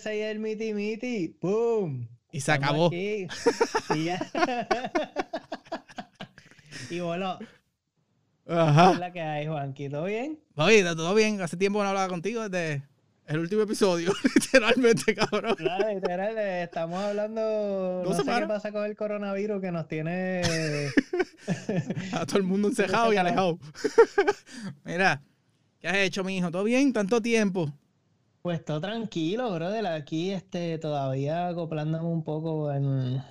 USA el miti miti. ¡Boom! Y se acabó. y ya. y bueno. Ajá. es la que hay, Juanqui? ¿Todo bien? Oye, todo bien. Hace tiempo no hablaba contigo desde el último episodio, literalmente, cabrón. Claro, literal, eh, estamos hablando. Dos No sé semanas. qué pasa con el coronavirus que nos tiene. A todo el mundo encejado y alejado. Mira, ¿qué has hecho, mi hijo? ¿Todo bien? ¿Tanto tiempo? Pues todo tranquilo, brother. Aquí este, todavía acoplándome un poco en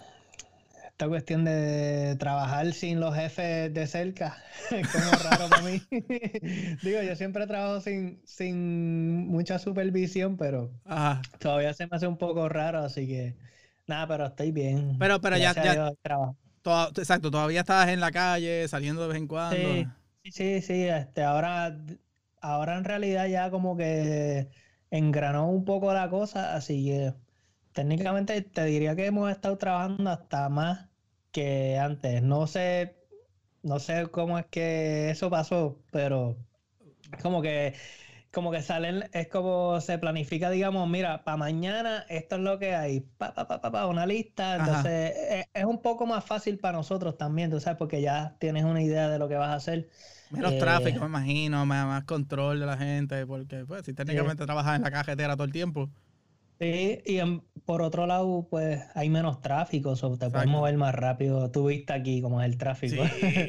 esta cuestión de trabajar sin los jefes de cerca. Como raro para mí. Digo, yo siempre trabajo sin, sin mucha supervisión, pero Ajá. todavía se me hace un poco raro, así que nada, pero estoy bien. Pero, pero ya, Gracias ya, trabajo. toda- exacto, todavía estás en la calle, saliendo de vez en cuando. Sí, sí, sí, sí, este, ahora, ahora en realidad ya como que engranó un poco la cosa, así que técnicamente te diría que hemos estado trabajando hasta más que antes. No sé, no sé cómo es que eso pasó, pero como que, como que salen, es como se planifica, digamos, mira, para mañana esto es lo que hay, pa, pa, pa, pa, pa, una lista, entonces es, es un poco más fácil para nosotros también, tú sabes, porque ya tienes una idea de lo que vas a hacer. Menos Eh, tráfico, me imagino, más, más control de la gente, porque pues, si técnicamente trabajas en la cajetera todo el tiempo. Sí, y en- por otro lado, pues hay menos tráfico, o te puedes Exacto. mover más rápido. Tú viste aquí cómo es el tráfico.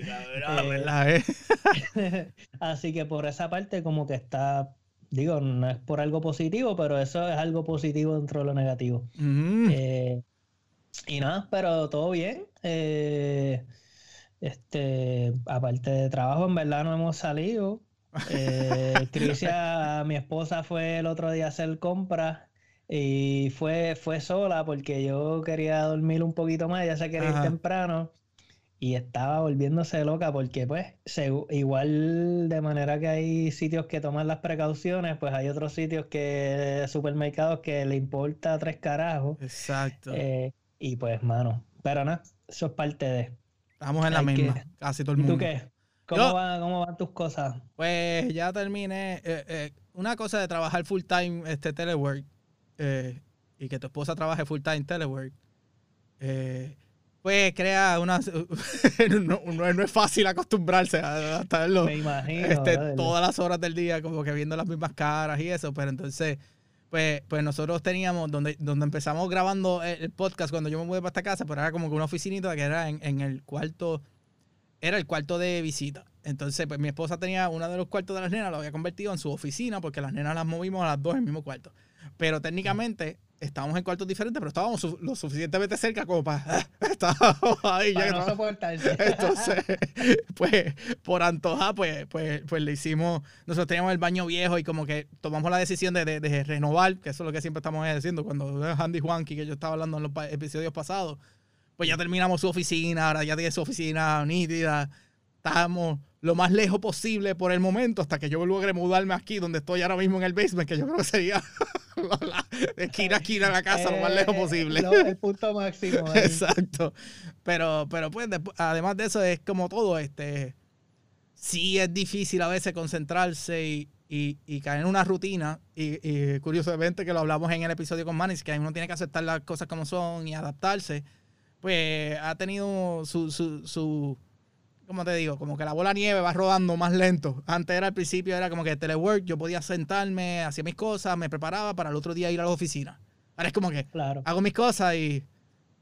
cabrón, Eh, ¿verdad? eh? Así que por esa parte como que está, digo, no es por algo positivo, pero eso es algo positivo dentro de lo negativo. Eh, y nada, pero todo bien. Eh, este, aparte de trabajo, en verdad no hemos salido. Eh, Crisia, mi esposa, fue el otro día a hacer compras y fue, fue sola porque yo quería dormir un poquito más, ya se quería ir temprano y estaba volviéndose loca porque pues igual de manera que hay sitios que toman las precauciones, pues hay otros sitios que supermercados que le importa tres carajos Exacto. eh, y pues mano, pero nada, eso es parte de. Estamos en la que- misma, casi todo el ¿Y mundo. tú qué? ¿Cómo, Yo- va- cómo van tus cosas? Pues ya terminé. eh, eh, una cosa de trabajar full time este telework eh, y que tu esposa trabaje full time telework, pues crea una. no, no- no es fácil acostumbrarse a, a estarlo Me imagino. este, todas las horas del día, como que viendo las mismas caras y eso. Pero entonces, pues, pues nosotros teníamos, donde, donde empezamos grabando el, podcast cuando yo me mudé para esta casa, pero era como que una oficinita que era en, en el cuarto, era el cuarto de visita. Entonces, pues mi esposa tenía uno de los cuartos de las nenas, lo había convertido en su oficina porque las nenas las movimos a las dos en el mismo cuarto. Pero técnicamente estábamos en cuartos diferentes, pero estábamos su- lo suficientemente cerca como para... estábamos ahí ya Para que no soportarse. entonces, pues, por antoja, pues, pues, pues le hicimos, nosotros teníamos el baño viejo y como que tomamos la decisión de, de- de renovar, que eso es lo que siempre estamos diciendo, cuando Andy Juanqui, que yo estaba hablando en los pa- episodios pasados, pues ya terminamos su oficina, ahora ya tiene su oficina nítida, estábamos lo más lejos posible por el momento hasta que yo logre mudarme aquí, donde estoy ahora mismo en el basement, que yo creo que sería de esquina a esquina de la casa, lo más lejos Eh, posible. lo- el punto máximo. ahí. Exacto. Pero, pero pues, además de eso, es como todo, este. Sí es difícil a veces concentrarse y, y- y caer en una rutina. Y, y curiosamente que lo hablamos en el episodio con Manis, que uno tiene que aceptar las cosas como son y adaptarse. Pues ha tenido su, su, su ¿cómo te digo? Como que la bola nieve va rodando más lento. Antes era al principio, era como que telework, yo podía sentarme, hacía mis cosas, me preparaba para el otro día ir a la oficina. Ahora es como que Claro. hago mis cosas y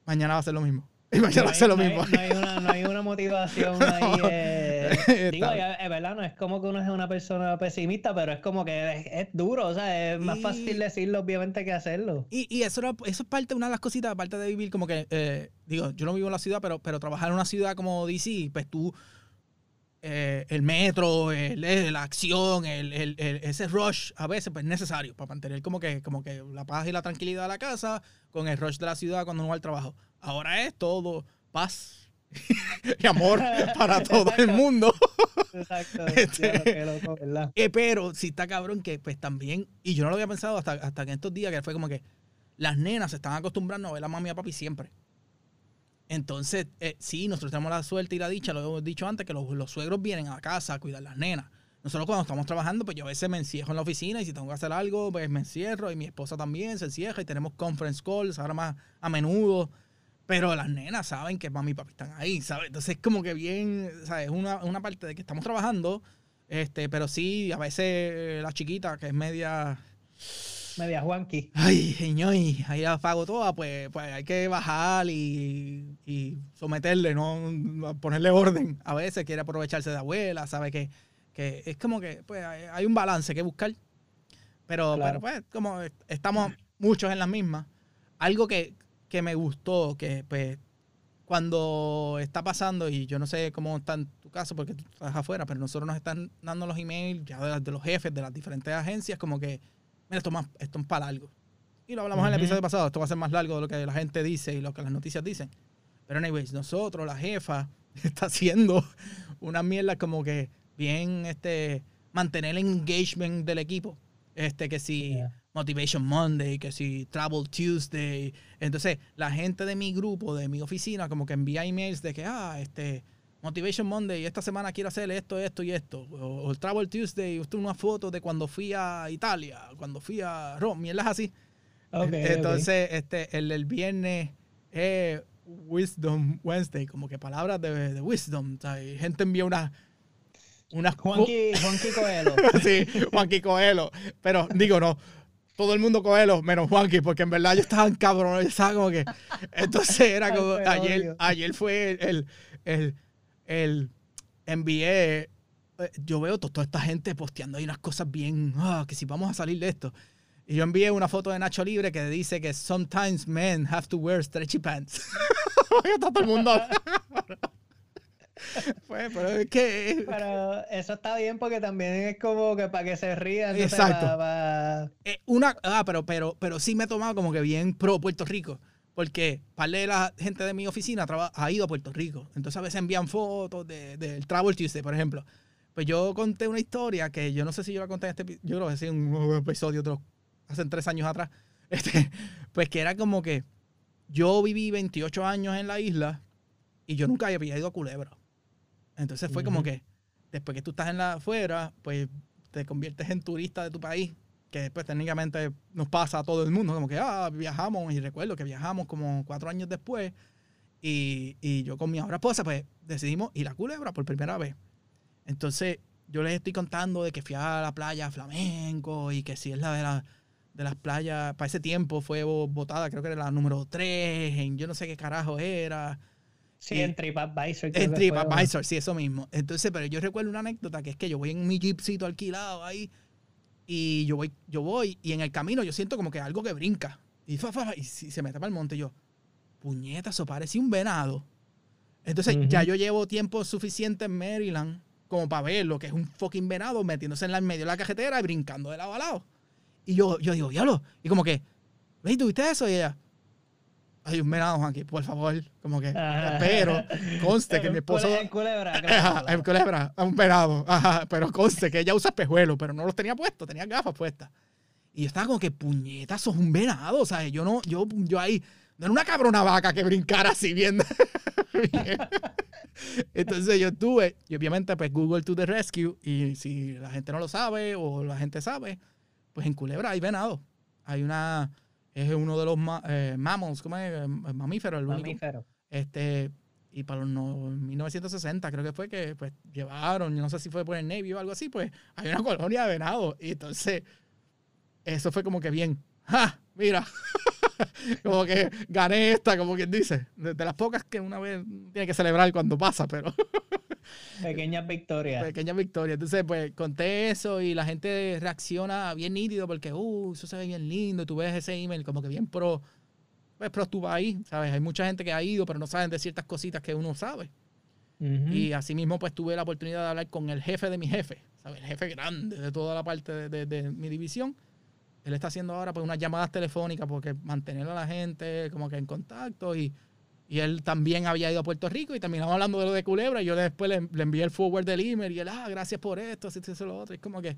mañana va a ser lo mismo. Y mañana No va a hay, ser lo no hay- mismo. no hay una, no hay una motivación ahí. eh, digo, Está- ya, es verdad, no es como que uno es una persona pesimista, pero es como que es, es duro, o sea, es más Y- fácil decirlo obviamente que hacerlo. Y, y eso, era- eso es parte, una de las cositas, aparte de vivir como que, eh, digo, yo no vivo en la ciudad, pero, pero trabajar en una ciudad como DC, pues tú, eh, el metro, el- el- la acción, el, el- el- ese rush, a veces pues es necesario para mantener como que, como que la paz y la tranquilidad de la casa con el rush de la ciudad cuando uno va al trabajo. Ahora es todo paz y amor para todo el mundo. Exacto. Este- loco, ¿verdad? Eh, pero sí está cabrón que pues también, y yo no lo había pensado hasta, hasta que en estos días, que fue como que las nenas se están acostumbrando a ver a mami y a papi siempre. Entonces, eh, sí, nosotros tenemos la suerte y la dicha, lo hemos dicho antes, que los, los suegros vienen a casa a cuidar las nenas. nosotros cuando estamos trabajando, pues yo a veces me encierro en la oficina y si tengo que hacer algo, pues me encierro y mi esposa también se encierra y tenemos conference calls ahora más a menudo. Pero las nenas saben que mami y papi están ahí, ¿sabes? Entonces es como que bien, ¿sabes? Una, una parte de que estamos trabajando, este, pero sí, a veces la chiquita que es media media Juanqui. Ay, señor, ahí la pago toda, pues, pues hay que bajar y, y, someterle, no ponerle orden. A veces quiere aprovecharse de abuela, sabe que, que es como que pues hay un balance que buscar. Pero, pero pues, como estamos muchos en las mismas, algo que, que me gustó, que pues cuando está pasando, y yo no sé cómo está en tu caso porque tú estás afuera, pero nosotros nos están dando los emails ya de, de los jefes de las diferentes agencias, como que mira, esto, más, esto es para largo. Y lo hablamos en el episodio pasado, esto va a ser más largo de lo que la gente dice y lo que las noticias dicen. Pero anyways, nosotros, la jefa, está haciendo una mierda como que bien, este, mantener el engagement del equipo. Este, que si Motivation Monday, que si Travel Tuesday. Entonces, la gente de mi grupo, de mi oficina, como que envía emails de que, ah, este, Motivation Monday, esta semana quiero hacer esto, esto y esto. O, el Travel Tuesday, usted una foto de cuando fui a Italia, cuando fui a Roma, mierdas así. Entonces, este, el, el viernes es Wisdom Wednesday, como que palabras de, de wisdom. gente envía una unas Juanqui, Juanqui Coelho. sí, Juanqui Coelho. Pero digo, no, todo el mundo Coelho, menos Juanqui, porque en verdad yo estaba en cabrón, yo estaba como que. Entonces era como. ayer, ayer fue el, el el envié, eh, yo veo toda esta gente posteando ahí unas cosas bien, ah, que si vamos a salir de esto. Y yo envié una foto de Nacho Libre que dice que sometimes men have to wear stretchy pants. está todo el mundo. pues, pero es que. Pero eso está bien porque también es como que para que se rían. Exacto. Eh, una, ah, pero, pero, pero sí me he tomado como que bien pro Puerto Rico. Porque parte de la gente de mi oficina ha ido a Puerto Rico. Entonces a veces envían fotos del de, Travel Tuesday, por ejemplo. Pues yo conté una historia que yo no sé si yo la conté en este yo que sí, en un episodio otro, hace tres años atrás. Este, pues que era como que yo viví 28 años en la isla y yo nunca había ido a Culebra. Entonces fue como que después que tú estás en la afuera, pues te conviertes en turista de tu país que después técnicamente nos pasa a todo el mundo, como que ah, viajamos, y recuerdo que viajamos como cuatro años después, y, y yo con mi ahora esposa, pues decidimos ir a Culebra por primera vez. Entonces, yo les estoy contando de que fui a la playa Flamenco y que si es la de, la, de las playas, para ese tiempo fue votada, creo que era la número 3, en yo no sé qué carajo era. Sí, en TripAdvisor. En TripAdvisor, sí, eso mismo. Entonces, pero yo recuerdo una anécdota que es que yo voy en mi jeepcito alquilado ahí y yo voy, yo voy y en el camino yo siento como que algo que brinca. Y, y se mete para el monte. Y yo, puñeta, eso parece un venado. Entonces ya yo llevo tiempo suficiente en Maryland como para ver lo que es un fucking venado metiéndose en el medio de la cajetera y brincando de lado a lado. Y yo, yo digo, diablo. Y como que, ¿veis, tuviste eso? Y ella, hay un venado, aquí, por favor. Como que, pero conste que mi esposo. En culebra, En culebra, un venado. Ajá, pero conste que ella usa espejuelos, pero no los tenía puestos, tenía gafas puestas. Y yo estaba como que, puñeta, sos un venado. O sea, yo no, yo, yo ahí, no era una cabrona vaca que brincara así viendo. Entonces yo estuve, y obviamente, pues Google to the rescue. Y si la gente no lo sabe o la gente sabe, pues en culebra hay venado. Hay una es uno de los eh, mammals, ¿cómo es? Eh, mamífero, el Mamífero. Este, y para los 1960 creo que fue que pues llevaron, no sé si fue por el Navy o algo así, pues hay una colonia de venado. Y entonces, eso fue como que bien. ¡Ja! Mira. como que gané esta, como quien dice. De, las pocas que una vez tiene que celebrar cuando pasa, pero. Pequeñas victorias. Pequeñas victorias. Entonces, pues conté eso y la gente reacciona bien nítido porque, uh, eso se ve bien lindo. tú ves ese email como que bien pro, pues pro tu ahí, ¿sabes? Hay mucha gente que ha ido, pero no saben de ciertas cositas que uno sabe. Y así mismo, pues tuve la oportunidad de hablar con el jefe de mi jefe, ¿sabes? El jefe grande de toda la parte de, de mi división él está haciendo ahora pues unas llamadas telefónicas porque mantener a la gente como que en contacto y, y él también había ido a Puerto Rico y terminamos hablando de lo de Culebra y yo después le, envié el forward del email y él, ah, gracias por esto, así, eso, lo otro. Es como que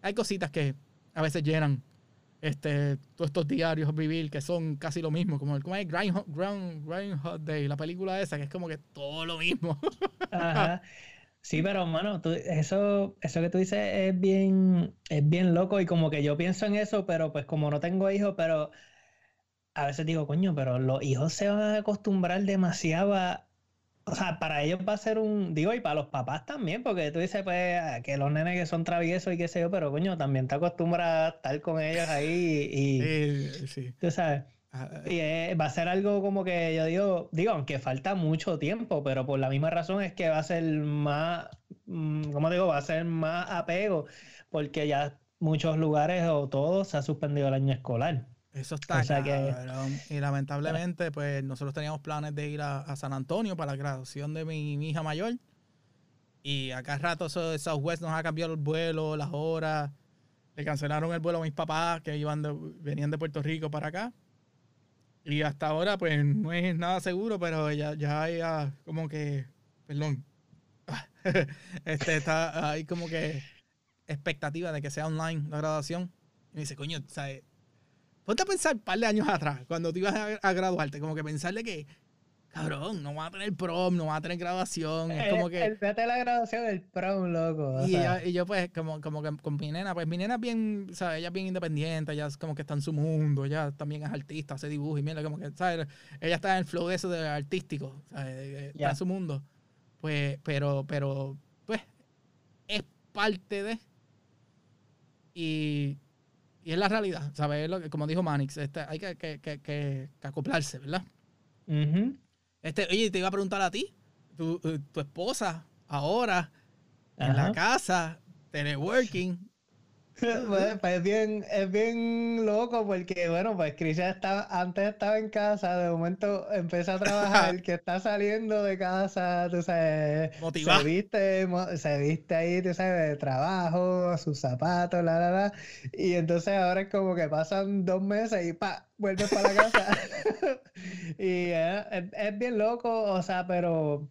hay cositas que a veces llenan este, todos estos diarios vivir que son casi lo mismo, como el es Grind, Day, la película esa, que es como que todo lo mismo. Ajá. Sí, pero mano, eso, eso que tú dices es bien, es bien loco y como que yo pienso en eso, pero pues como no tengo hijos, pero a veces digo, coño, pero los hijos se van a acostumbrar demasiado a, o sea, para ellos va a ser un, digo, y para los papás también, porque tú dices, pues, que los nenes que son traviesos y qué sé yo, pero coño, también te acostumbras a estar con ellos ahí y, sí, sí. tú sabes. Ah, y va a ser algo como que yo digo, digo, aunque falta mucho tiempo, pero por la misma razón es que va a ser más, mm, ¿cómo digo? Va a ser más apego, porque ya muchos lugares o todos se ha suspendido el año escolar. Eso está Y lamentablemente, pues nosotros teníamos planes de ir a, San Antonio para la graduación de mi, hija mayor. Y acá rato eso de Southwest nos ha cambiado el vuelo, las horas. Le cancelaron el vuelo a mis papás que iban venían de Puerto Rico para acá. Y hasta ahora, pues no es nada seguro, pero ya, ya hay ah, como que. Perdón. este está hay como que expectativa de que sea online la graduación. Y me dice, coño, ¿sabes? Ponte a pensar un par de años atrás, cuando te ibas a, graduarte, como que pensarle que, cabrón, no va a tener prom, no va a tener graduación. Es como que. El, el la graduación del prom, loco. Y, yo, pues, como, como que con mi nena, pues mi nena es bien, ¿sabes? Ella es bien independiente, ella es como que está en su mundo, ella también es artista, hace dibujos y mira, como que, ¿sabes? Ella está en el flow de eso de artístico, ¿sabes? Está en su mundo. Pues, pero, pero, pues, es parte de. Y y es la realidad, ¿sabes? Como dijo Manix, este, hay que, que, que, acoplarse, ¿verdad? este, oye, te iba a preguntar a ti, tu, eh, tu esposa, ahora, en la casa, teleworking, pues, pues, es bien, es bien loco porque, bueno, pues Cristian estaba, antes estaba en casa, de momento empieza a trabajar, que está saliendo de casa, tú sabes, se viste, se viste ahí, tú sabes, de trabajo, sus zapatos, la, la, la, y entonces ahora es como que pasan dos meses y pa, vuelve para la casa. y es, es bien loco, o sea, pero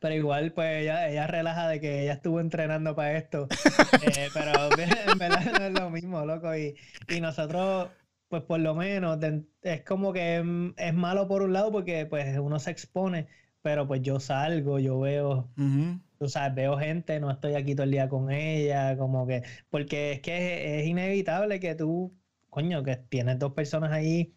pero igual, pues ella, ella relaja de que ella estuvo entrenando para esto. Eh, pero en verdad no es lo mismo, loco. Y, y nosotros, pues por lo menos, es como que es, malo por un lado porque pues uno se expone, pero pues yo salgo, yo veo, tú sabes, veo gente, no estoy aquí todo el día con ella, como que, porque es que es inevitable que tú, coño, que tienes dos personas ahí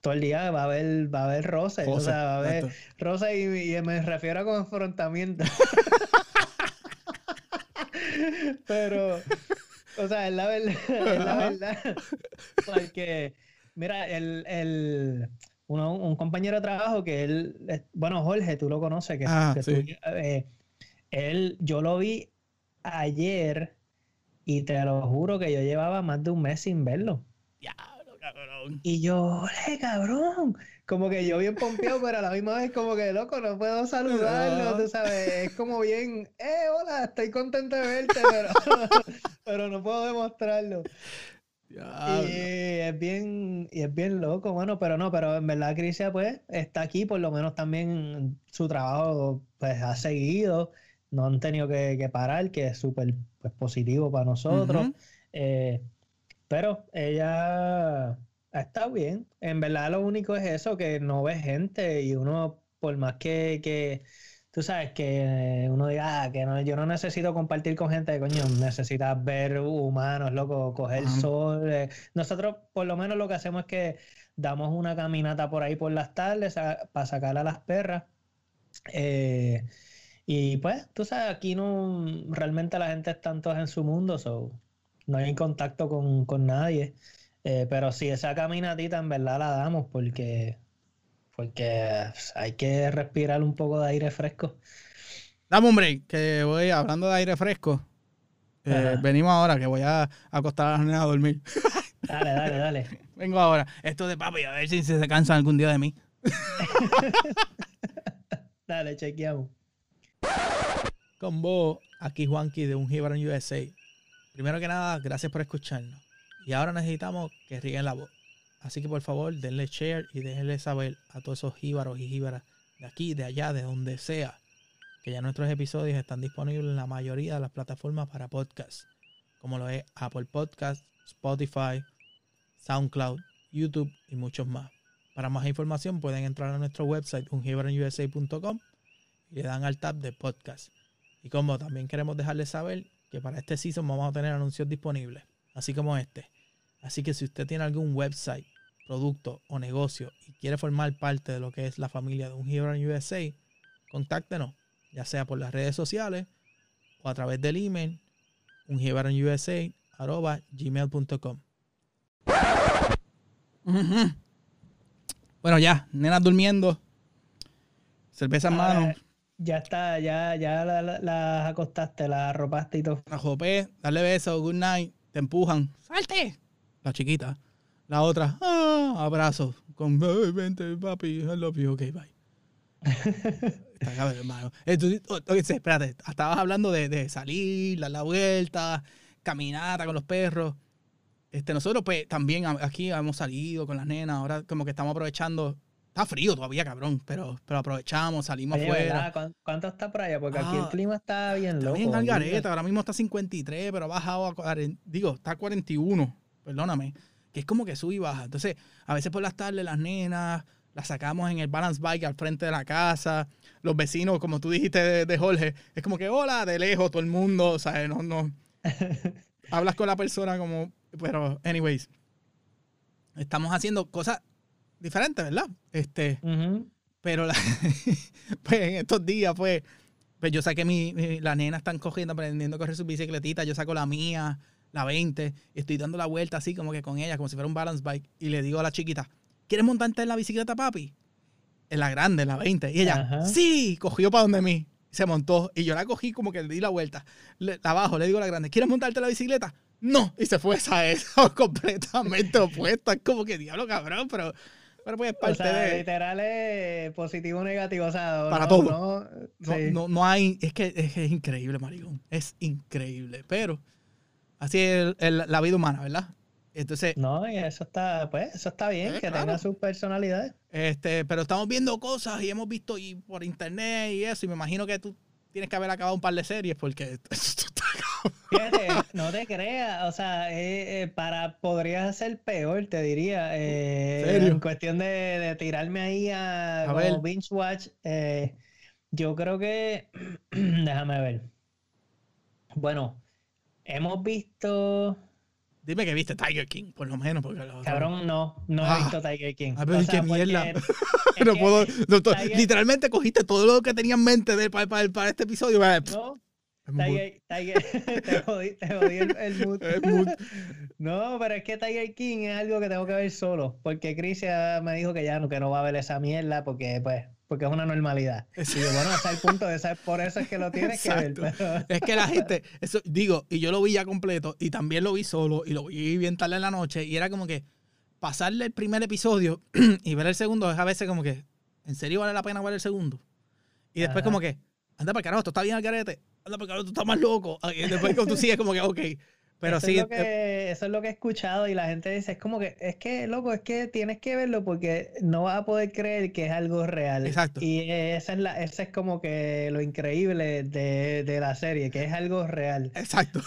todo el día va a haber, va a haber roce, o sea, va a haber roce y, me refiero a confrontamiento. Pero, o sea, es la verdad, es la verdad. Porque, mira, el, el uno, un compañero de trabajo que él, bueno, Jorge, tú lo conoces, que, ah, eh, él, yo lo vi ayer y te lo juro que yo llevaba más de un mes sin verlo. Ya. Y yo, ¡eh, cabrón! Como que yo bien pompeado, pero a la misma vez como que, loco, no puedo saludarlo, tú sabes. Es como bien, ¡eh, hola! Estoy contento de verte, pero, pero no puedo demostrarlo. Y es bien, y es bien loco, bueno, pero no, pero en verdad Crisia pues está aquí, por lo menos también su trabajo pues ha seguido, no han tenido que, parar, que es súper pues, positivo para nosotros. eh, pero ella estado bien. En verdad lo único es eso, que no ve gente y uno, por más que, que tú sabes, que uno diga, ah, que no, yo no necesito compartir con gente, coño, necesitas ver humanos, loco, coger sol. Eh. Nosotros, por lo menos, lo que hacemos es que damos una caminata por ahí por las tardes para sacar a las perras. Eh, y pues, tú sabes, aquí no realmente la gente está todos en su mundo, so no hay contacto con, nadie. Eh, pero si esa caminatita en verdad la damos porque, porque hay que respirar un poco de aire fresco. Dame hombre, que voy hablando de aire fresco. Eh, venimos ahora, que voy a acostar a la nena a dormir. Dale, dale, dale. Vengo ahora. Esto de papi, a ver si se cansan algún día de mí. dale, chequeamos. Con vos, aquí Juanqui de un Gibran USA. Primero que nada, gracias por escucharnos. Y ahora necesitamos que rieguen la voz. Así que por favor, denle share y déjenle saber a todos esos jíbaros y jíbaras de aquí, de allá, de donde sea, que ya nuestros episodios están disponibles en la mayoría de las plataformas para podcast, como lo es Apple Podcast, Spotify, SoundCloud, YouTube y muchos más. Para más información pueden entrar a nuestro website ungibaronusa.com y le dan al tab de podcast. Y como también queremos dejarles saber que para este season vamos a tener anuncios disponibles, así como este. Así que si usted tiene algún website, producto o negocio y quiere formar parte de lo que es la familia de un Hero USA, contáctenos, ya sea por las redes sociales o a través del email gmail.com Bueno, ya, nenas durmiendo, cerveza en mano. Ya está, ya, ya las la, acostaste, las arropaste y todo. La jopé, dale beso, good night, te empujan. ¡Salte! La chiquita. La otra, ah, abrazo. Con, vente, papi, I love you, ok, bye. Está cabrón, hermano. Entonces, espérate, estabas hablando de, de salir, dar la vuelta, caminata con los perros. Este, nosotros pues también aquí hemos salido con las nenas, ahora como que estamos aprovechando Está frío todavía, cabrón, pero, pero aprovechamos, salimos afuera. ¿Cuánto está por allá? Porque aquí el ah, clima está bien loco. Bien Algareta, ahora mismo está 53, pero ha bajado a, digo, está a 41, perdóname, que es como que sube y baja. Entonces, a veces por las tardes las nenas las sacamos en el balance bike al frente de la casa. Los vecinos, como tú dijiste de, Jorge, es como que hola, de lejos, todo el mundo, o sea, no, no. hablas con la persona como, pero, anyways, estamos haciendo cosas diferente, ¿verdad? Este, pero pues en estos días, pues, pues yo saqué mi, las nenas están cogiendo, aprendiendo a correr su bicicletita, yo saco la mía, la 20, estoy dando la vuelta así como que con ella, como si fuera un balance bike, y le digo a la chiquita, ¿quieres montarte en la bicicleta, papi? En la grande, en la 20. Y ella, sí, cogió para donde mí, se montó, y yo la cogí como que le di la vuelta, le, abajo, le digo a la grande, ¿quieres montarte en la bicicleta? No, y se fue esa eso completamente opuesta. Es como que diablo cabrón, pero pero pues parte o sea, de. Literal es positivo o negativo. O sea, para todo. No, no, hay. Es que es, increíble, maricón. Es increíble. Pero así es la vida humana, ¿verdad? Entonces. No, y eso está, pues, eso está bien, eh, que tenga sus personalidades. Este, pero estamos viendo cosas y hemos visto y por internet y eso, y me imagino que tú tienes que haber acabado un par de series porque Fíjate, no te creas, o sea, eh, eh, para podrías ser peor, te diría. Eh, ¿En, cuestión de, tirarme ahí a, binge watch, yo creo que, déjame ver. Bueno, hemos visto. Dime que viste Tiger King, por lo menos. Porque Cabrón, no, no he ah. visto Tiger King. A ver, qué mierda. no puedo, literalmente cogiste todo lo que tenía en mente de, para, para, para, este episodio. No, Tiger, Tiger, te jodí, te jodí el, mood. no, pero es que Tiger King es algo que tengo que ver solo, porque Chris me dijo que ya no, que no va a ver esa mierda porque, pues, porque es una normalidad. Sí. bueno, hasta el punto de saber, por eso es que lo tienes que ver. Es que la gente, eso digo, y yo lo vi ya completo, y también lo vi solo, y lo vi bien tarde en la noche, y era como que pasarle el primer episodio y ver el segundo es a veces como que, ¿en serio vale la pena ver el segundo? Y después como que, anda para carajo, esto está bien al carete anda, porque ahora tú estás más loco. Y después cuando tú sigues como que, ok. Pero eso sí. Es que, eso es lo que he escuchado y la gente dice, es como que, es que, loco, es que tienes que verlo porque no vas a poder creer que es algo real. Exacto. Y esa es, la, ese es como que lo increíble de, de la serie, que es algo real. Exacto.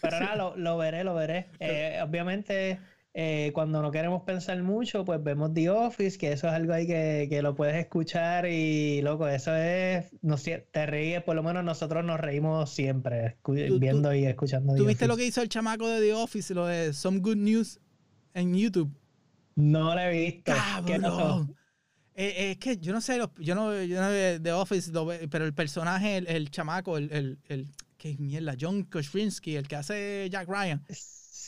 Pero, nada, lo, lo, veré, lo veré. Eh, obviamente eh, cuando no queremos pensar mucho, pues vemos The Office, que eso es algo ahí que, lo puedes escuchar y, loco, eso es, no sé, te ríes, por lo menos nosotros nos reímos siempre, viendo y escuchando. ¿Tú viste lo que hizo el chamaco de The Office, lo de Some Good News en YouTube? No lo he visto. ¿Qué eh, es que yo no sé, yo no, yo no The Office, pero el personaje, el, chamaco, el, el, el, ¿qué mierda? John Krasinski, el que hace Jack Ryan.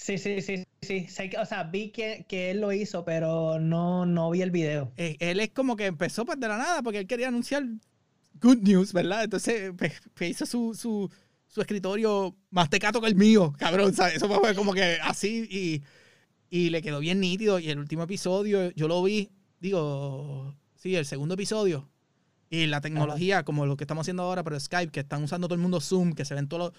Sí, sí, sí, sí. O sea, vi que, él lo hizo, pero no, no vi el video. Eh, él es como que empezó pues de la nada porque él quería anunciar good news, ¿verdad? Entonces pues, pues hizo su, su, su, escritorio más tecato que el mío, cabrón. ¿sabes? Eso fue como que así y, y le quedó bien nítido. Y el último episodio yo lo vi, digo, sí, el segundo episodio. Y la tecnología, como lo que estamos haciendo ahora, pero Skype, que están usando todo el mundo Zoom, que se ven todo,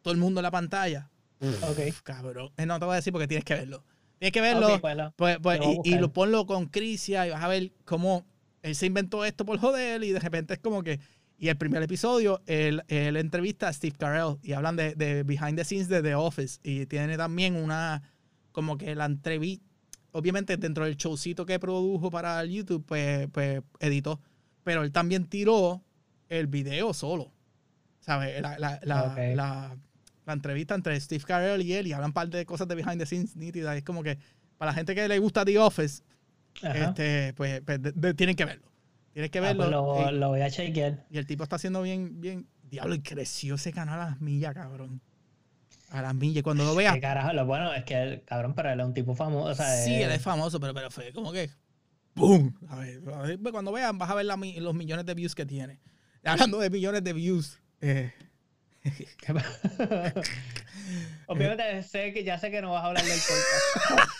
todo el mundo en la pantalla Ok. Cabrón. Eh, no te voy a decir porque tienes que verlo. Tienes que verlo. Pues, pues, y, lo ponlo con Crisia y vas a ver cómo él se inventó esto por joder y de repente es como que. Y el primer episodio, él, entrevista a Steve Carell y hablan de, de, behind the scenes de The Office. Y tiene también una. Como que la entrevista. Obviamente, dentro del showcito que produjo para el YouTube, pues, pues editó. Pero él también tiró el video solo. ¿sabes? La, la, la, Ok. la, la entrevista entre Steve Carell y él y hablan un par de cosas de behind the scenes nítidas. Es como que para la gente que le gusta The Office, Ajá. este, pues, pues, de- de- tienen que verlo. Tienes que Ah, verlo. pues lo, eh, lo voy a chequear. y el tipo está haciendo bien, bien. Diablo, y creció ese canal a las millas, cabrón. A las millas. Y Cuando lo veas. ¿Qué carajo? Lo bueno es que, él, cabrón, pero él es un tipo famoso. O sea, Sí, él es- famoso, pero, pero fue como que. ¡Boom! A ver, a ver, pues cuando vean, vas a ver la los millones de views que tiene. Hablando de millones de views. eh, Obviamente sé que ya sé que no vas a hablar del podcast.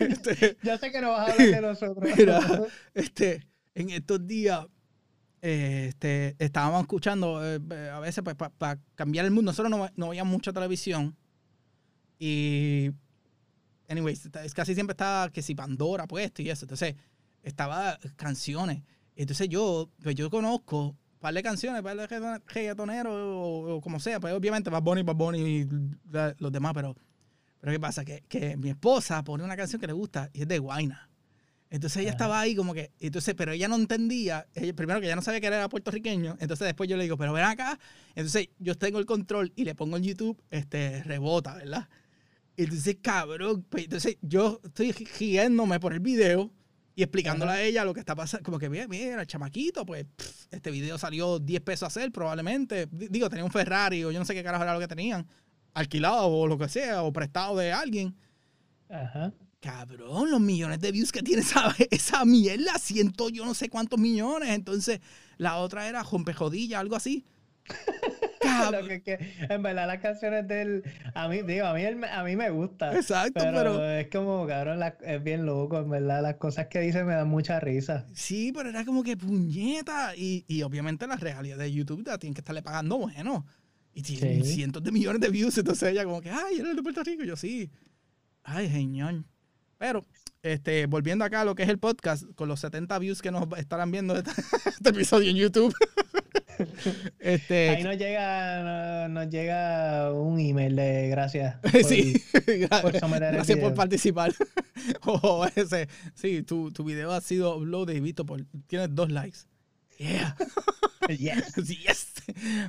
este, ya sé que no vas a hablar de nosotros. Mira. este, en estos días, eh, este, estábamos escuchando, eh, a veces, pues, para cambiar el mundo. Nosotros no, no veíamos mucha televisión. Y. Anyways, casi siempre estaba que si Pandora puesto y eso. Entonces, estaba canciones. Entonces, yo, pues yo conozco par de canciones, par de reggaeton- reggaetoneros o, o como sea. Pues obviamente, Bad Bunny, Bad Bunny y la- los demás, pero. Pero ¿qué pasa? Que, que mi esposa pone una canción que le gusta y es de Guayna. Entonces ella Ajá. estaba ahí como que, entonces, pero ella no entendía, ella- primero que ella no sabía que era puertorriqueño, entonces después yo le digo, pero ven acá, entonces yo tengo el control y le pongo en YouTube, este, rebota, ¿verdad? Entonces, cabrón, pues, entonces yo estoy riéndome por el video y explicándole Ajá. a ella lo que está pasando, como que, mira, mira, el chamaquito, pues, pff, este video salió 10 pesos a hacer probablemente, digo, tenía un Ferrari o yo no sé qué carajo era lo que tenían, alquilado o lo que sea, o prestado de alguien. Ajá. Cabrón, los millones de views que tiene esa, esa mierda, siento yo no sé cuántos millones. Entonces, la otra era Jompejodilla, algo así. Lo Cabrón. que, que, en verdad las canciones del a mí digo a mí me- a mí me gusta Exacto, pero, pero, es como cabrón la- es bien loco en verdad las cosas que dice me dan mucha risa sí, pero era como que puñeta. Y, y obviamente las realidades de YouTube tienen que estarle pagando bueno. Y tienen Sí. cientos de millones de views. Entonces ella como que, ay, eres de Puerto Rico. Y yo sí. Ay, señor. Pero, este, volviendo acá a lo que es el podcast, con los 70 views que nos estarán viendo este, este episodio en YouTube. Este, ahí nos llega no- nos llega un email de gracias por- sí, por el gracias por participar. o ese, sí, tu, tu video ha sido uploaded y visto por, tienes dos likes. Yeah. Yes. yes.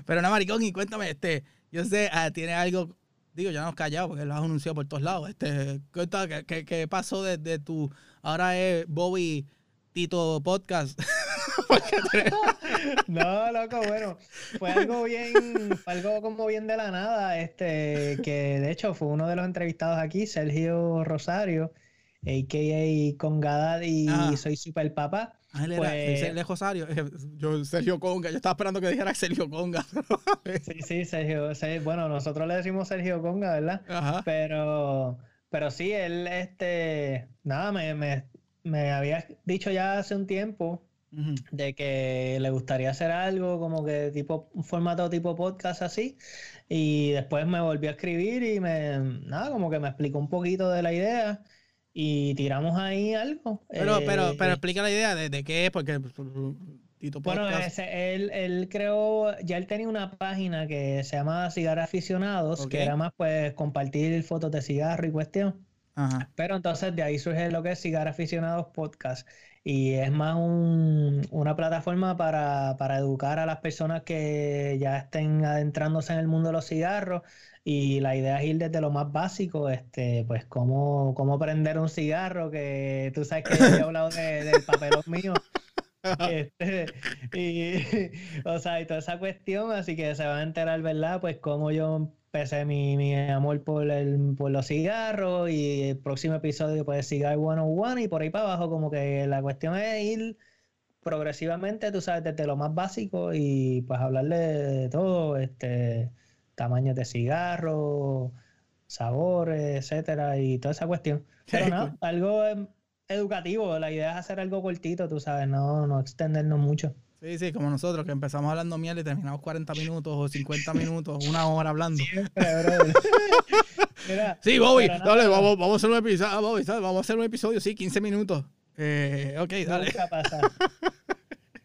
Pero no, maricón, y cuéntame, este, yo sé, ah, tiene algo, digo, ya no has callado porque lo has anunciado por todos lados. Este, ¿qué, qué, qué pasó desde tu, ahora es Bobby Tito Podcast? No, loco, bueno, fue algo bien, fue algo como bien de la nada, este, que de hecho fue uno de los entrevistados aquí, Sergio Rosario, a.k.a. Congadad y Ah. Soy Super Papá. Ah, él era Pues- Sergio Rosario. Eh, Yo, Sergio Conga. Yo estaba esperando que dijera Sergio Conga. Sí, sí, Sergio, bueno, nosotros le decimos Sergio Conga, ¿verdad? Ajá. Pero, pero sí, él, este, nada, me, me, me había dicho ya hace un tiempo De que le gustaría hacer algo como que tipo, un formato tipo podcast así. Y después me volvió a escribir y me, nada, como que me explicó un poquito de la idea y tiramos ahí algo. Pero, pero, Eh, pero explica la idea de, de qué es, porque pues, Tito Bueno, ese- él, él creó, ya él tenía una página que se llama Cigarro Aficionados, que era más pues compartir fotos de cigarro y cuestión. Ajá. Pero entonces de ahí surge lo que es Cigarro Aficionados Podcast. Y es más un- una plataforma para, para educar a las personas que ya estén adentrándose en el mundo de los cigarros. Y la idea es ir desde lo más básico, este, pues cómo, cómo prender un cigarro, que tú sabes que yo he hablado de- del papelón mío. Este, y, o sea, y toda esa cuestión, así que se van a enterar, ¿verdad? Pues cómo yo empecé mi, mi amor por, el, por los cigarros y el próximo episodio, pues Cigar 101 y por ahí para abajo, como que la cuestión es ir progresivamente, tú sabes, desde lo más básico y pues hablarle de todo, este, tamaños de cigarro, sabores, etcétera, y toda esa cuestión. Pero no, algo educativo, la idea es hacer algo cortito, tú sabes, no, no extendernos mucho. Sí, sí, como nosotros que empezamos hablando mierda y terminamos 40 minutos o 50 minutos, una hora hablando. Siempre. Mira, Sí, Bobby, nada, dale, vamos, vamos a hacer un episodio. ah, Bobby, ¿sabes? Vamos a hacer un episodio, sí, 15 minutos. Eh, ok, dale. Nunca pasa.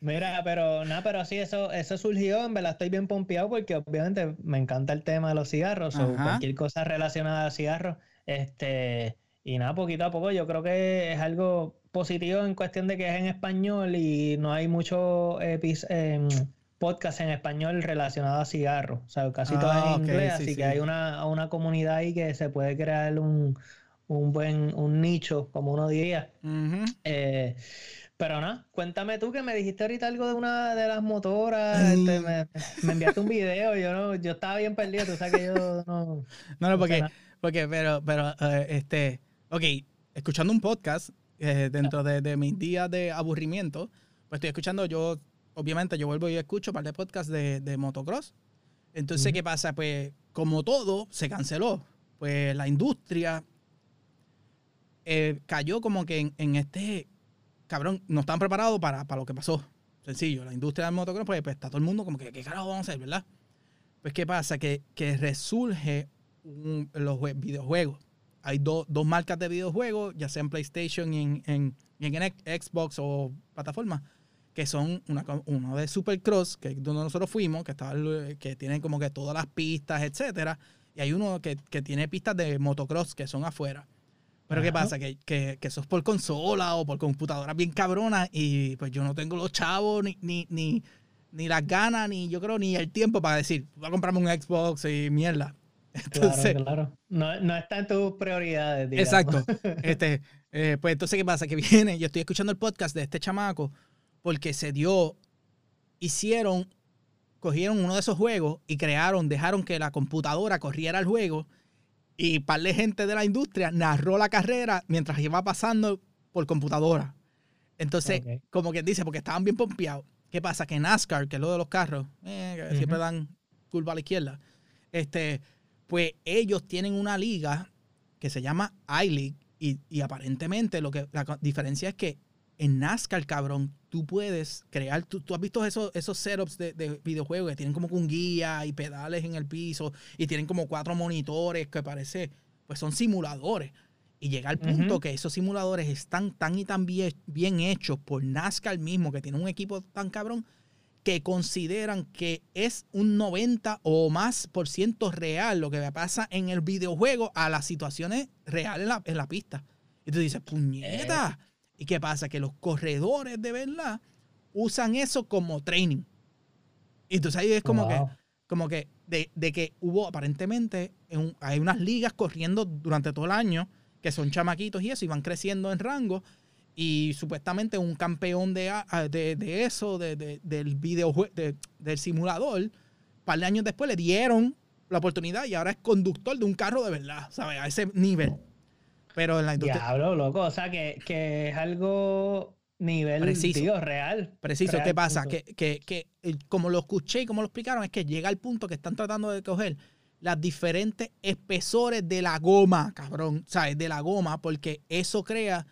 Mira, pero nada, pero sí, eso, eso surgió, en verdad estoy bien pompeado porque obviamente me encanta el tema de los cigarros o cualquier cosa relacionada a cigarros. Este, y nada, poquito a poco yo creo que es algo positivo en cuestión de que es en español y no hay muchos eh, podcasts en español relacionados a cigarros. O sea, casi todo en ah, inglés, así que hay una, una comunidad ahí que se puede crear un, un buen un nicho, como uno diría. eh, pero no, cuéntame tú que me dijiste ahorita algo de una de las motoras, este, me, enviaste un video, yo no, yo estaba bien perdido, tú sabes que yo no. No, no, porque, porque, pero, pero, eh, este, ok, escuchando un podcast eh, dentro de, mis días de aburrimiento, pues estoy escuchando, yo, obviamente, yo vuelvo y escucho un par de podcasts de, motocross. Entonces, ¿qué pasa? Pues, como todo, se canceló. Pues la industria eh, cayó como que en este cabrón, no estaban preparados para, lo que pasó. Sencillo, la industria del motocross, pues, pues, está todo el mundo como que, ¿qué carajo vamos a hacer, verdad? Pues, ¿qué pasa? Que, que resurge los videojuegos. Hay dos marcas de videojuegos, ya sea en PlayStation y en, en, Xbox o plataformas, que son una, uno de Supercross, que es donde nosotros fuimos, que, estaba, que tienen como que todas las pistas, etcétera. Y hay uno que, que tiene pistas de motocross que son afuera. Pero ¿qué pasa? Que, que, que, eso es por consola o por computadora bien cabrona y pues yo no tengo los chavos ni, ni, ni, ni las ganas, ni yo creo ni el tiempo para decir, voy a comprarme un Xbox y mierda. Entonces, claro, claro. No, no está en tus prioridades. Digamos. Exacto. Este, eh, pues entonces, ¿qué pasa? Que viene, yo estoy escuchando el podcast de este chamaco porque se dio, hicieron, cogieron uno de esos juegos y crearon, dejaron que la computadora corriera el juego y un par de gente de la industria narró la carrera mientras iba pasando por computadora. Entonces, como quien dice, porque estaban bien pompeados. ¿Qué pasa? Que NASCAR, que es lo de los carros, eh, que siempre dan curva a la izquierda, este, pues ellos tienen una liga que se llama iLeague y, y aparentemente lo que la diferencia es que en NASCAR, cabrón, tú puedes crear, tú, has visto esos, esos setups de, videojuegos que tienen como un guía y pedales en el piso y tienen como cuatro monitores que parece, pues son simuladores. Y llega al punto que esos simuladores están tan y tan bien, bien, hechos por NASCAR mismo, que tiene un equipo tan cabrón, que consideran que es un 90 o más por ciento real lo que pasa en el videojuego a las situaciones reales en la, en la pista. Y tú dices, puñeta. Eh, ¿Y qué pasa? Que los corredores de verdad usan eso como training. Y entonces ahí es como que, como que de, que hubo aparentemente, hay unas ligas corriendo durante todo el año que son chamaquitos y eso, y van creciendo en rango. Y supuestamente un campeón de, de, eso, de, del videojuego, del simulador, un par de años después le dieron la oportunidad y ahora es conductor de un carro de verdad, ¿sabes? A ese nivel. Pero en la industria. Diablo, loco. O sea, que, que es algo nivel Preciso. real. Preciso. ¿Qué pasa? Que, que, que, como lo escuché y como lo explicaron, es que llega el punto que están tratando de coger las diferentes espesores de la goma, cabrón. ¿Sabes? De la goma, porque eso crea,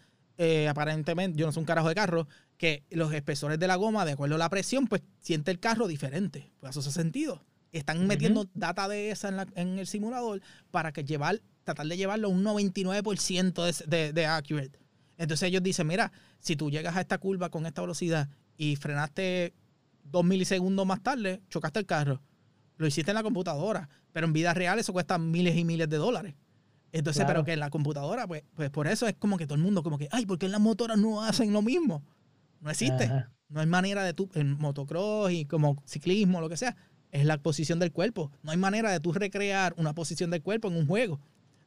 eh, aparentemente, yo no soy un carajo de carro, que los espesores de la goma, de acuerdo a la presión, pues siente el carro diferente. Pues eso hace sentido. Están metiendo data de esa en, la, en el simulador para que llevar tratar de llevarlo a un 99% de, de, accurate. Entonces ellos dicen, mira, si tú llegas a esta curva con esta velocidad y frenaste dos milisegundos más tarde, chocaste el carro. Lo hiciste en la computadora, pero en vida real eso cuesta miles y miles de dólares. Entonces, pero que en la computadora, pues, pues por eso es como que todo el mundo como que, ay, ¿por qué en las motoras no hacen lo mismo? No existe. No hay manera de tú, en motocross y como ciclismo, lo que sea, es la posición del cuerpo. No hay manera de tú recrear una posición del cuerpo en un juego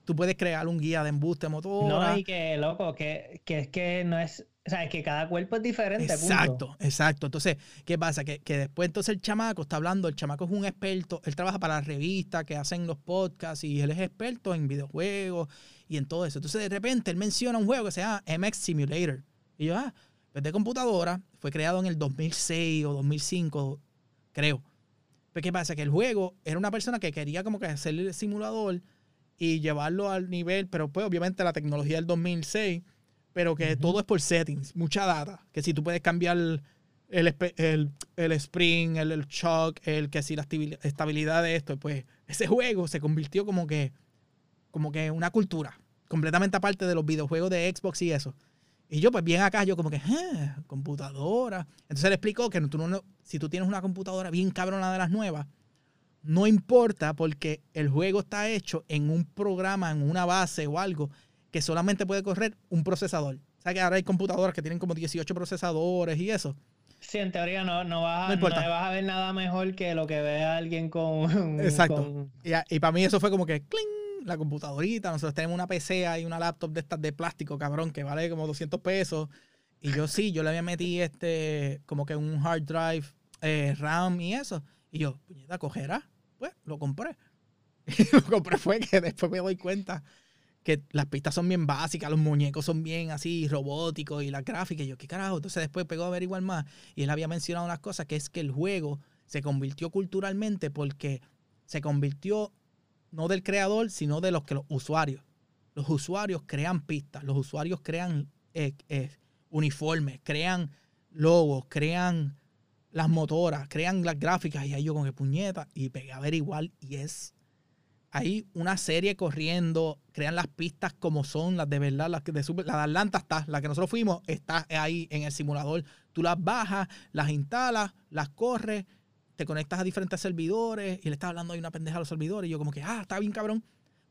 tú puedes crear un guía de embuste motor. No, y que, loco, que, es que no es, o sea, es que cada cuerpo es diferente. Exacto, exacto. Entonces, ¿qué pasa? Que, después entonces el chamaco está hablando, el chamaco es un experto, él trabaja para la revista que hacen los podcasts y él es experto en videojuegos y en todo eso. Entonces, de repente, él menciona un juego que se llama MX Simulator. Y yo, ah, pues de computadora, fue creado en el 2006 o 2005, creo. Pero ¿qué pasa? Que el juego era una persona que quería como que hacer el simulador y llevarlo al nivel, pero pues obviamente la tecnología del 2006, pero que todo es por settings, mucha data, que si tú puedes cambiar el, el, el, spring, el, el, shock, el que si la estabilidad de esto, pues ese juego se convirtió como que, como que una cultura, completamente aparte de los videojuegos de Xbox y eso. Y yo, pues bien acá, yo como que, ah, computadora. Entonces le explicó que tú no, si tú tienes una computadora bien cabrona de las nuevas, no importa porque el juego está hecho en un programa, en una base o algo que solamente puede correr un procesador. ¿Sabes que ahora hay computadoras que tienen como 18 procesadores y eso? Sí, en teoría no, no, vas, a, no, vas a ver nada mejor que lo que ve alguien con. Exacto. Y, y, para mí eso fue como que ¡cling! la computadorita. Nosotros tenemos una PC y una laptop de estas de plástico, cabrón, que vale como 200 pesos. Y yo sí, yo le había metido este, como que un hard drive, eh, RAM y eso. Y yo, puñeta, cogerá. Pues lo compré. Y lo compré fue que después me doy cuenta que las pistas son bien básicas, los muñecos son bien así robóticos y la gráfica. Y yo, ¿qué carajo? Entonces después pegó a averiguar más y él había mencionado unas cosas que es que el juego se convirtió culturalmente porque se convirtió no del creador, sino de los que los usuarios. Los usuarios crean pistas, los usuarios crean eh, eh, uniformes, crean logos, crean las motoras, crean las gráficas y ahí yo con que puñeta y pegué a averiguar y es hay una serie corriendo, crean las pistas como son, las de verdad, las de la de Atlanta está, la que nosotros fuimos, está ahí en el simulador. Tú las bajas, las instalas, las corres, te conectas a diferentes servidores y le estás hablando ahí una pendeja a los servidores y yo como que, ah, está bien cabrón.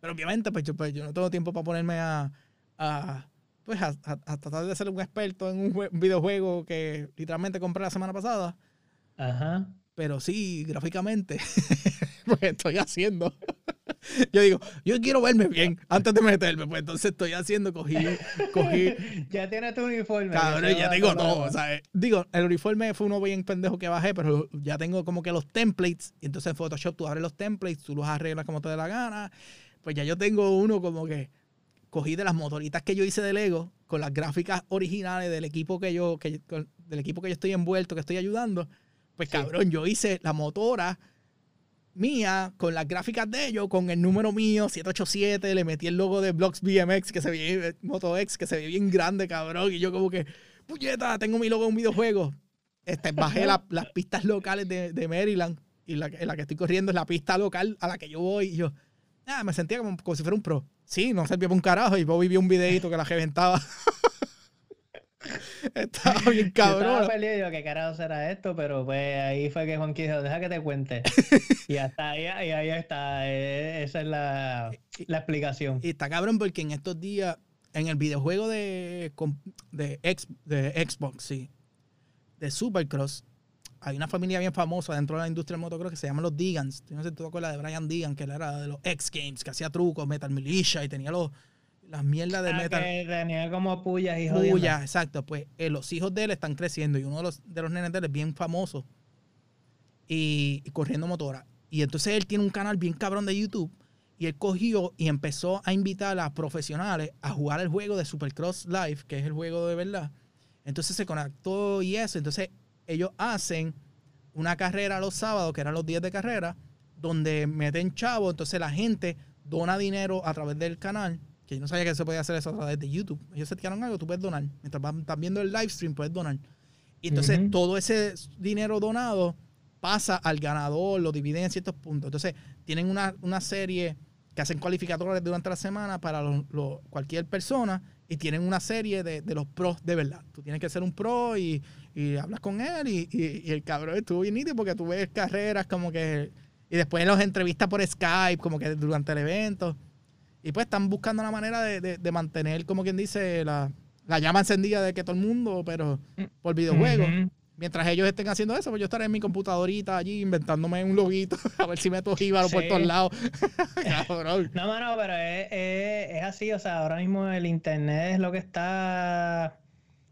Pero obviamente, pues yo, pues, yo no tengo tiempo para ponerme a, pues a, tratar de ser un experto en un, un videojuego que literalmente compré la semana pasada. Ajá. Pero sí, gráficamente, pues estoy haciendo. Yo digo, yo quiero verme bien antes de meterme, pues entonces estoy haciendo, cogí, cogí. ya tienes tu uniforme. Cabrón, ya, tengo todo, ¿sabes? Digo, el uniforme fue uno bien pendejo que bajé, pero ya tengo como que los templates. Y entonces en Photoshop tú abres los templates, tú los arreglas como te dé la gana. Pues ya yo tengo uno como que cogí de las motoritas que yo hice de Lego con las gráficas originales del equipo que yo, que, del equipo que yo estoy envuelto, que estoy ayudando. Pues cabrón, yo hice la motora mía con las gráficas de ellos, con el número mío, 787, le metí el logo de Blocks BMX, que se ve, Moto X, que se ve bien grande, cabrón. Y yo como que, puñeta, tengo mi logo en un videojuego. Este, bajé las pistas locales de, Maryland y la, la, que estoy corriendo es la pista local a la que yo voy. Y yo, ah, me sentía como, como si fuera un pro. Sí, no servía para un carajo. Y vos vi un videito que la reventaba. Estaba bien cabrón. Estaba perdido, ¿qué carajo será esto? Pero pues ahí fue que Juan dijo, deja que te cuente. y hasta ahí, y ahí está. Eh, esa es la, la, explicación. Y está cabrón porque en estos días, en el videojuego de, de, de Xbox, sí, de Supercross, hay una familia bien famosa dentro de la industria del motocross que se llama los Digans. No sé si tú te acuerdas de Brian Digan, que él era de los X Games, que hacía trucos, Metal Militia y tenía los las mierdas de ah, metal. Que tenía como pullas y Pullas, exacto. Pues eh, los hijos de él están creciendo y uno de los, de los nenes de él es bien famoso y, corriendo motora. Y entonces él tiene un canal bien cabrón de YouTube y él cogió y empezó a invitar a profesionales a jugar el juego de Supercross Live, que es el juego de verdad. Entonces se conectó y eso. Entonces ellos hacen una carrera los sábados, que eran los días de carrera, donde meten chavo. Entonces la gente dona dinero a través del canal que yo no sabía que se podía hacer eso a través de YouTube. Ellos se tiraron algo, tú puedes donar. Mientras estás viendo el live stream, puedes donar. Y entonces todo ese dinero donado pasa al ganador, lo dividen en ciertos puntos. Entonces tienen una, serie que hacen cualificadores durante la semana para cualquier persona y tienen una serie de, los pros de verdad. Tú tienes que ser un pro y, hablas con él y, el cabrón estuvo bien nítido porque tú ves carreras como que... Y después los entrevistas por Skype como que durante el evento. Y pues están buscando la manera de, mantener, como quien dice, la, llama encendida de que todo el mundo, pero por videojuegos. Mientras ellos estén haciendo eso, pues yo estaré en mi computadorita allí inventándome un loguito, a ver si meto jíbaro por todos lados. no, no, pero es, es, así, o sea, ahora mismo el internet es lo que está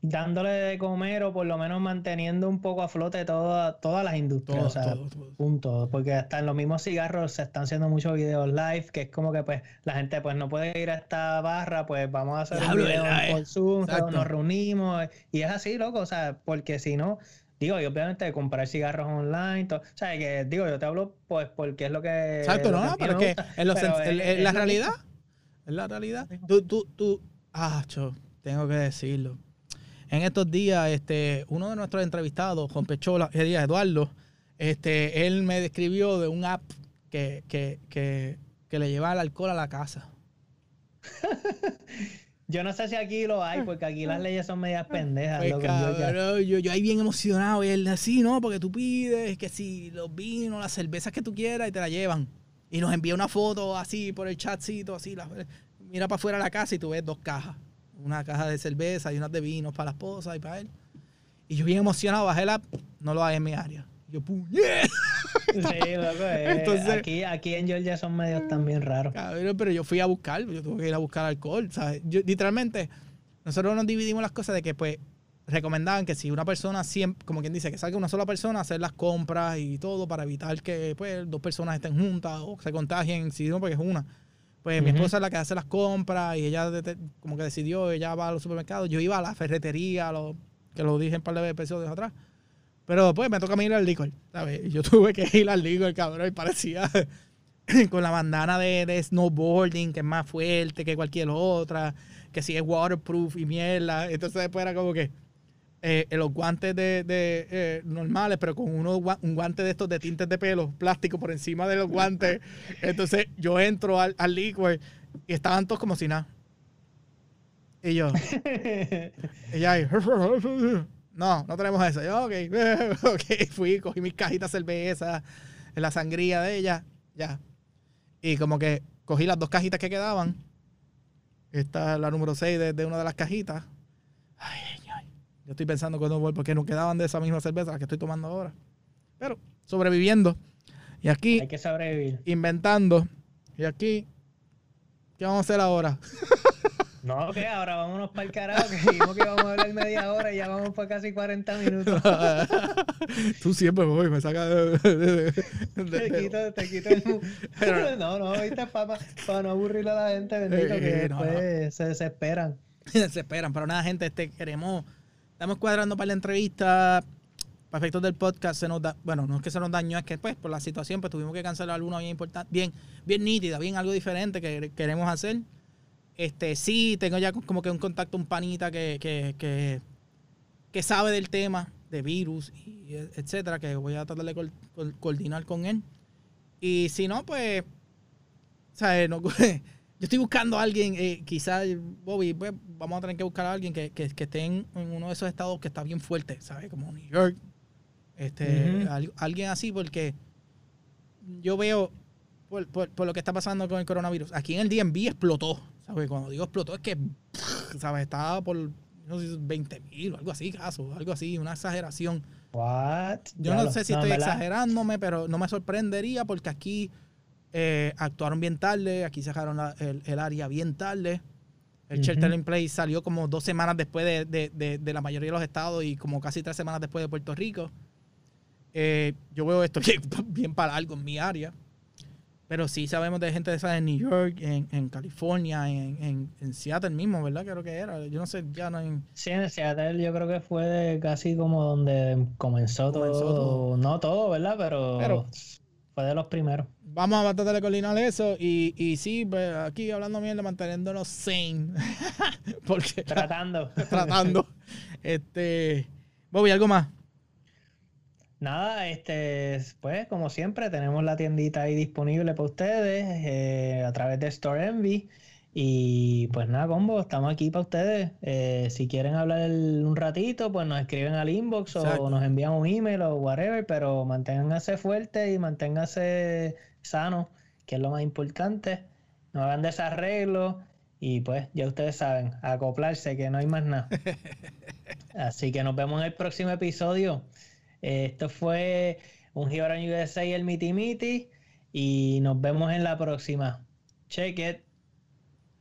dándole de comer o por lo menos manteniendo un poco a flote toda, todas las industrias. o sea, punto. Porque hasta en los mismos cigarros se están haciendo muchos videos live, que es como que pues la gente pues no puede ir a esta barra, pues vamos a hacer un video por. Zoom, nos reunimos. Y es así, loco, o sea, porque si no, digo, y obviamente comprar cigarros online, todo, o sea, que digo, yo te hablo pues porque es lo que... Exacto, no, pero que en, la realidad, en la realidad, tú, tú, tú, ah, cho, tengo que decirlo en estos días, este, uno de nuestros entrevistados, Juan Pechola, Eduardo, este, él me describió de un app que, le lleva el alcohol a la casa. Yo no sé si aquí lo hay, porque aquí las leyes son medias pendejas. Pues, yo, yo, ahí bien emocionado, y él así, ¿no? Porque tú pides que si los vinos, las cervezas que tú quieras y te la llevan. Y nos envía una foto así por el chatcito, así, mira para afuera de la casa y tú ves dos cajas una caja de cerveza y unas de vinos para la esposa y para él. Y yo bien emocionado, bajé la no lo hay en mi área. Yo, puñet. Sí, loco. eh, aquí, aquí en Georgia son medios también raros. Cabrón, pero yo fui a buscar, yo tuve que ir a buscar alcohol, ¿sabes? Yo, literalmente, nosotros nos dividimos las cosas de que, pues, recomendaban que si una persona siempre, como quien dice, que salga una sola persona, hacer las compras y todo para evitar que, pues, dos personas estén juntas o se contagien, si no, porque es una. Pues mi esposa es la que hace las compras y ella como que decidió, ella va a los supermercados, yo iba a la ferretería, a lo, que lo dije en un par de episodios atrás. Pero pues me toca a mí ir al licor, ¿sabes? Yo tuve que ir al licor, cabrón, y parecía con la bandana de, de snowboarding, que es más fuerte que cualquier otra, que si es waterproof y mierda. Entonces después era como que eh, los guantes de, de, eh, normales, pero con uno, un guante de estos de tintes de pelo, plástico por encima de los guantes. Entonces yo entro al, al liquor y estaban todos como si nada. Y yo, ella ahí, no, no tenemos eso. Yo, ok, ok, fui, cogí mis cajitas de cerveza, la sangría de ella, ya. Y como que cogí las dos cajitas que quedaban. Esta es la número 6 de, de una de las cajitas. Yo estoy pensando cuando vuelvo, porque no quedaban de esa misma cerveza la que estoy tomando ahora. Pero sobreviviendo. Y aquí, Hay que sobrevivir. inventando. Y aquí, ¿qué vamos a hacer ahora? No, que ahora vámonos para el carajo, que dijimos que íbamos a hablar media hora y ya vamos por casi 40 minutos. Tú siempre, voy, me sacas de, de- de- Te quito, te quito el... Pero- No, no, viste, papá, para no aburrir a la gente, bendito, Eh, que no, después se desesperan. se esperan. Pero nada, gente, este, queremos. Estamos cuadrando para la entrevista. Para efectos del podcast, se nos da. Bueno, no es que se nos dañó, es que pues por la situación, pues tuvimos que cancelar alguna bien importante, bien, bien nítida, bien algo diferente que queremos hacer. Este, sí, tengo ya como que un contacto, un panita que, que, que, sabe del tema de virus y etcétera, que voy a tratar de co- co- coordinar con él. Y si no, pues, sea, no- yo estoy buscando a alguien, eh, quizás, Bobby, pues vamos a tener que buscar a alguien que, que, que esté en, en uno de esos estados que está bien fuerte, ¿sabes? Como New York, este, al- alguien así, porque yo veo, por, por- por lo que está pasando con el coronavirus, aquí en el DMV explotó, ¿sabes? Cuando digo explotó es que, ¿sabes? Estaba por, no sé, 20 mil o algo así, caso, algo así, una exageración. What? Yo no sé si estoy exagerándome, pero no me sorprendería porque aquí eh, actuaron bien tarde, aquí sacaron la- el, el área bien tarde. El Ujú. shelter in place salió como dos semanas después de, de- de- de la mayoría de los estados y como casi tres semanas después de Puerto Rico. Eh, yo veo esto bien, bien para algo en mi área. Pero sí sabemos de gente de esa en New York, en, en California, en, en, en Seattle mismo, ¿verdad? Creo que era. Yo no sé, ya no en... Sí, en Seattle yo creo que fue casi como donde comenzó, Comenzó todo. todo. No todo, ¿verdad? Pero, Pero- fue de los primeros. Vamos a tratar de coordinar eso y, y sí, pues, aquí hablando bien de manteniéndonos sane. Porque Tratando. tratando. Este. Bobby, ¿algo más? Nada, este, pues como siempre tenemos la tiendita ahí disponible para ustedes eh, a través de Store Envy y pues nada, combo, estamos aquí para ustedes. Eh, si quieren hablar un ratito, pues nos escriben al inbox Exacto. o nos envían un email o whatever, pero manténganse fuertes y manténganse sanos, que es lo más importante. No hagan desarreglos y pues ya ustedes saben, acoplarse que no hay más nada. Así que nos vemos en el próximo episodio. Eh, Esto fue un Gibran USA el Miti Miti y nos vemos en la próxima. Check it.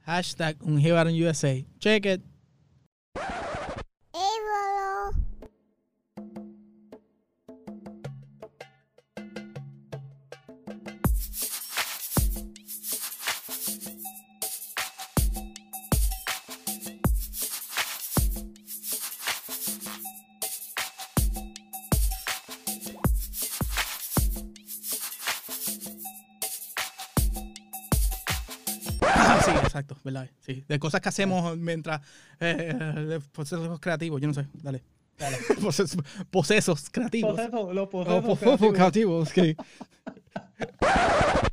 Hashtag un USA. Check it. Sí, de cosas que hacemos mientras. eh, de procesos creativos, yo no sé, dale. Dale. Procesos, procesos creativos. Proceso- los Oh, procesos procesos creativos. creativos, ok.